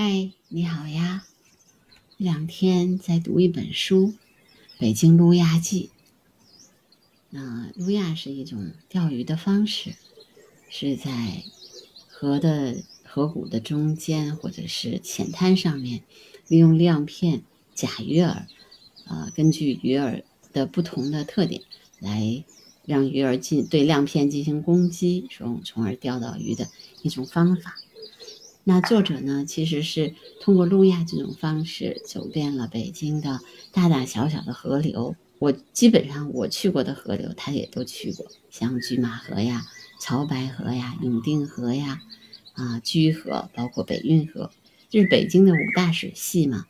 嗨，你好呀！这两天在读一本书《北京路亚记》。那路亚是一种钓鱼的方式，是在河的河谷的中间或者是浅滩上面，利用亮片、假鱼饵，啊，根据鱼饵的不同的特点，来让鱼儿进对亮片进行攻击，从从而钓到鱼的一种方法。那作者呢，其实是通过路亚这种方式走遍了北京的大大小小的河流。我基本上我去过的河流，他也都去过，像拒马河呀、潮白河呀、永定河呀、啊居河，包括北运河，就是北京的五大水系嘛。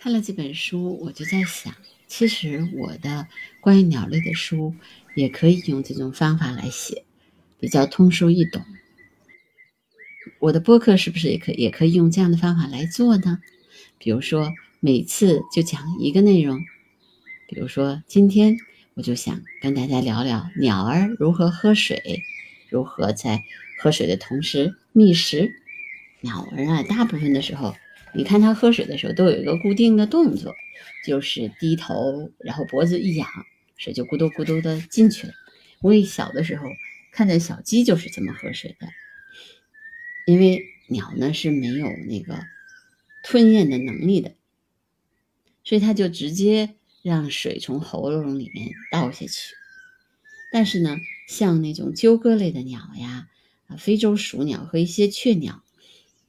看了这本书，我就在想，其实我的关于鸟类的书也可以用这种方法来写，比较通俗易懂。我的播客是不是也可也可以用这样的方法来做呢？比如说每次就讲一个内容，比如说今天我就想跟大家聊聊鸟儿如何喝水，如何在喝水的同时觅食。鸟儿啊，大部分的时候，你看它喝水的时候都有一个固定的动作，就是低头，然后脖子一仰，水就咕嘟咕嘟的进去了。我也小的时候看见小鸡就是这么喝水的。因为鸟呢是没有那个吞咽的能力的，所以它就直接让水从喉咙里面倒下去。但是呢，像那种鸠鸽类的鸟呀，啊，非洲鼠鸟和一些雀鸟，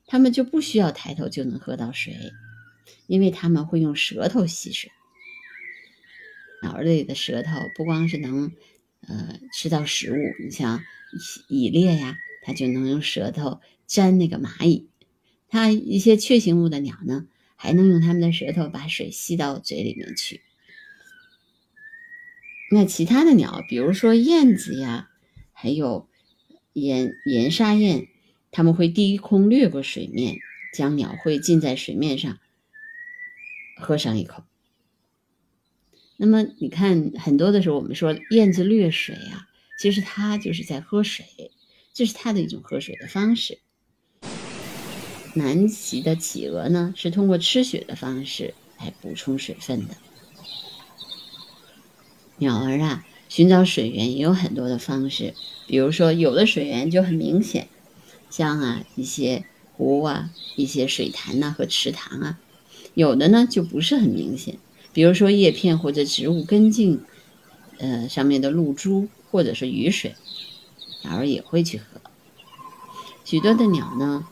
它们就不需要抬头就能喝到水，因为它们会用舌头吸水。鸟类的舌头不光是能呃吃到食物，你像蚁猎呀，它就能用舌头。粘那个蚂蚁，它一些雀形目的鸟呢，还能用它们的舌头把水吸到嘴里面去。那其他的鸟，比如说燕子呀，还有岩岩沙燕，它们会低空掠过水面，将鸟喙浸在水面上，喝上一口。那么你看，很多的时候我们说燕子掠水啊，其实它就是在喝水，这是它的一种喝水的方式。南极的企鹅呢，是通过吃雪的方式来补充水分的。鸟儿啊，寻找水源也有很多的方式，比如说有的水源就很明显，像啊一些湖啊、一些水潭呐和池塘啊；有的呢就不是很明显，比如说叶片或者植物根茎，呃上面的露珠或者是雨水，鸟儿也会去喝。许多的鸟呢。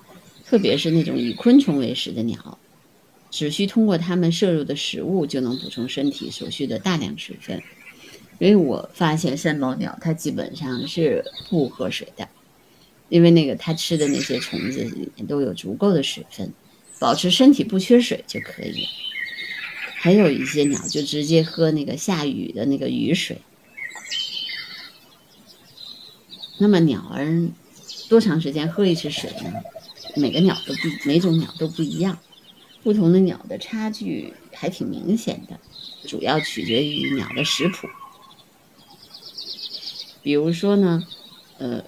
特别是那种以昆虫为食的鸟，只需通过它们摄入的食物就能补充身体所需的大量水分。因为我发现山猫鸟它基本上是不喝水的，因为那个它吃的那些虫子里面都有足够的水分，保持身体不缺水就可以。还有一些鸟就直接喝那个下雨的那个雨水。那么鸟儿多长时间喝一次水呢？每个鸟都不，每种鸟都不一样，不同的鸟的差距还挺明显的，主要取决于鸟的食谱。比如说呢，呃，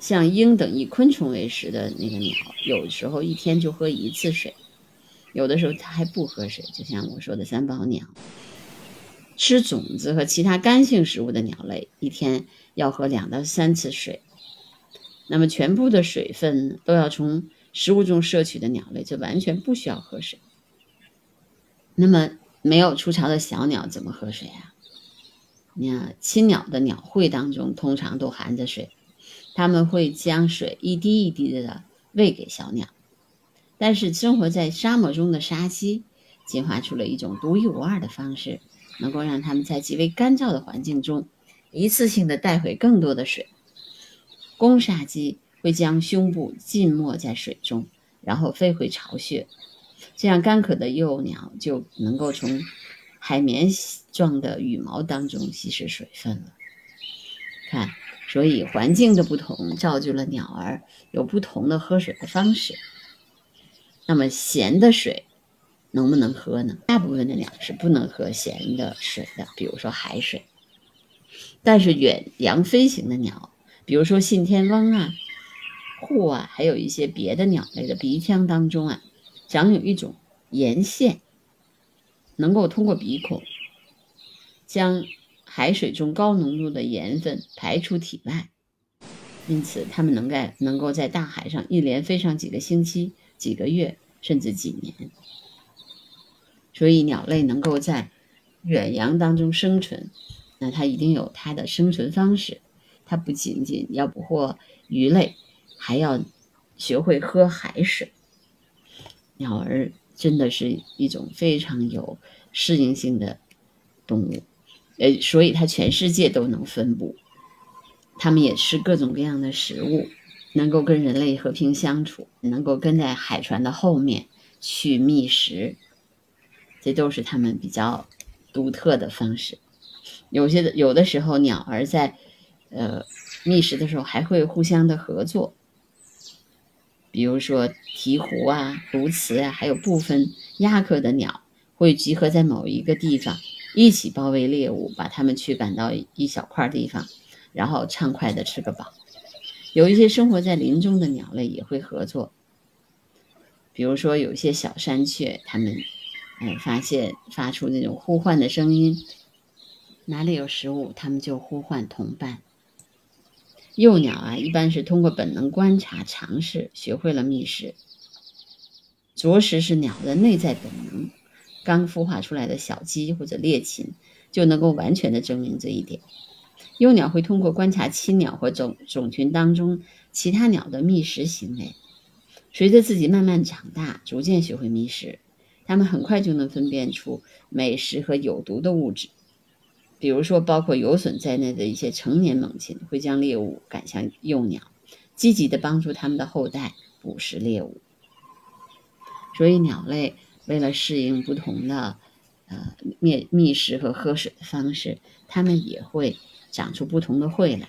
像鹰等以昆虫为食的那个鸟，有时候一天就喝一次水，有的时候它还不喝水，就像我说的三宝鸟。吃种子和其他干性食物的鸟类，一天要喝两到三次水。那么，全部的水分都要从食物中摄取的鸟类，就完全不需要喝水。那么，没有出巢的小鸟怎么喝水啊？你看，亲鸟的鸟喙当中通常都含着水，它们会将水一滴一滴的喂给小鸟。但是，生活在沙漠中的沙蜥进化出了一种独一无二的方式，能够让它们在极为干燥的环境中，一次性的带回更多的水。公沙鸡会将胸部浸没在水中，然后飞回巢穴，这样干渴的幼鸟就能够从海绵状的羽毛当中吸食水分了。看，所以环境的不同造就了鸟儿有不同的喝水的方式。那么咸的水能不能喝呢？大部分的鸟是不能喝咸的水的，比如说海水。但是远洋飞行的鸟。比如说信天翁啊，户啊，还有一些别的鸟类的鼻腔当中啊，长有一种盐腺，能够通过鼻孔将海水中高浓度的盐分排出体外，因此它们能在能够在大海上一连飞上几个星期、几个月，甚至几年。所以，鸟类能够在远洋当中生存，那它一定有它的生存方式。它不仅仅要捕获鱼类，还要学会喝海水。鸟儿真的是一种非常有适应性的动物，呃，所以它全世界都能分布。它们也吃各种各样的食物，能够跟人类和平相处，能够跟在海船的后面去觅食。这都是它们比较独特的方式。有些的有的时候，鸟儿在呃觅食的时候还会互相的合作，比如说鹈鹕啊、鸬鹚啊，还有部分鸦科的鸟会集合在某一个地方，一起包围猎物，把它们驱赶到一小块地方，然后畅快的吃个饱。有一些生活在林中的鸟类也会合作，比如说有些小山雀，它们。哎，发现发出那种呼唤的声音，哪里有食物，它们就呼唤同伴。幼鸟啊，一般是通过本能观察、尝试，学会了觅食。啄食是鸟的内在本能，刚孵化出来的小鸡或者猎禽就能够完全的证明这一点。幼鸟会通过观察亲鸟或种种群当中其他鸟的觅食行为，随着自己慢慢长大，逐渐学会觅食。它们很快就能分辨出美食和有毒的物质，比如说包括游隼在内的一些成年猛禽会将猎物赶向幼鸟，积极的帮助它们的后代捕食猎物。所以鸟类为了适应不同的呃觅觅食和喝水的方式，它们也会长出不同的喙来。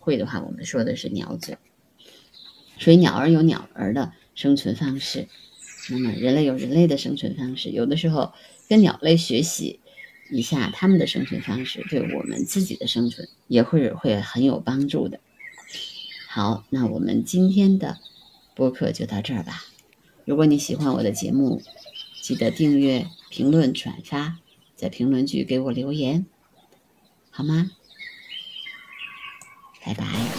喙的话，我们说的是鸟嘴。所以鸟儿有鸟儿的生存方式。那么，人类有人类的生存方式，有的时候跟鸟类学习一下他们的生存方式，对我们自己的生存也会会很有帮助的。好，那我们今天的播客就到这儿吧。如果你喜欢我的节目，记得订阅、评论、转发，在评论区给我留言，好吗？拜拜。